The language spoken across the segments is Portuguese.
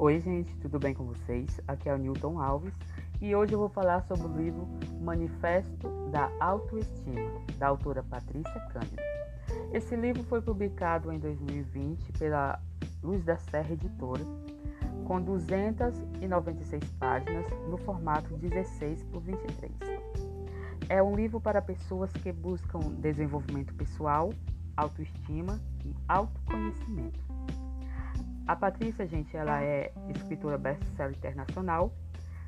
Oi, gente, tudo bem com vocês? Aqui é o Newton Alves e hoje eu vou falar sobre o livro Manifesto da Autoestima, da autora Patrícia Cândido. Esse livro foi publicado em 2020 pela Luz da Serra Editora, com 296 páginas no formato 16 por 23. É um livro para pessoas que buscam desenvolvimento pessoal, autoestima e autoconhecimento. A Patrícia, gente, ela é escritora best-seller internacional,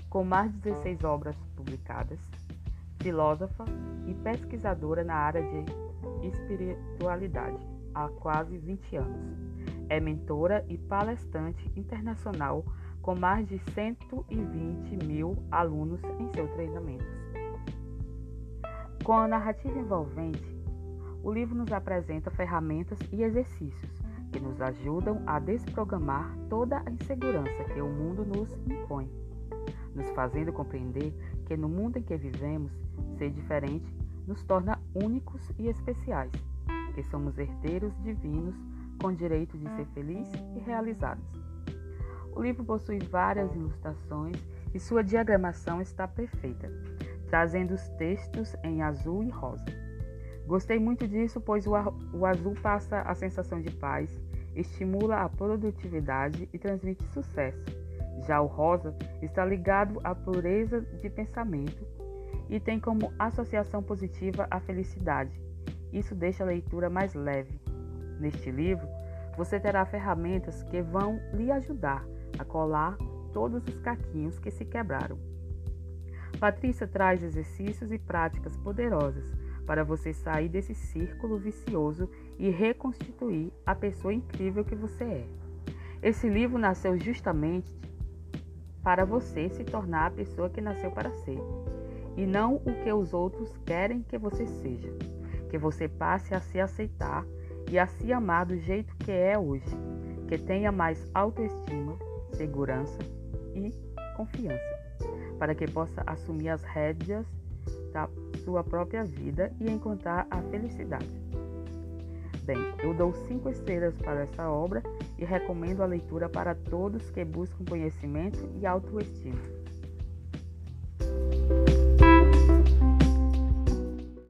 com mais de 16 obras publicadas, filósofa e pesquisadora na área de espiritualidade há quase 20 anos. É mentora e palestrante internacional com mais de 120 mil alunos em seus treinamentos. Com a narrativa envolvente, o livro nos apresenta ferramentas e exercícios que nos ajudam a desprogramar toda a insegurança que o mundo nos impõe, nos fazendo compreender que no mundo em que vivemos, ser diferente nos torna únicos e especiais, que somos herdeiros divinos com direito de ser felizes e realizados. O livro possui várias ilustrações e sua diagramação está perfeita, trazendo os textos em azul e rosa. Gostei muito disso, pois o, o azul passa a sensação de paz, estimula a produtividade e transmite sucesso. Já o rosa está ligado à pureza de pensamento e tem como associação positiva a felicidade. Isso deixa a leitura mais leve. Neste livro, você terá ferramentas que vão lhe ajudar a colar todos os caquinhos que se quebraram. Patrícia traz exercícios e práticas poderosas para você sair desse círculo vicioso e reconstituir a pessoa incrível que você é. Esse livro nasceu justamente para você se tornar a pessoa que nasceu para ser, e não o que os outros querem que você seja. Que você passe a se aceitar e a se amar do jeito que é hoje, que tenha mais autoestima, segurança e confiança, para que possa assumir as rédeas da sua própria vida e encontrar a felicidade. Bem, eu dou cinco estrelas para essa obra e recomendo a leitura para todos que buscam conhecimento e autoestima.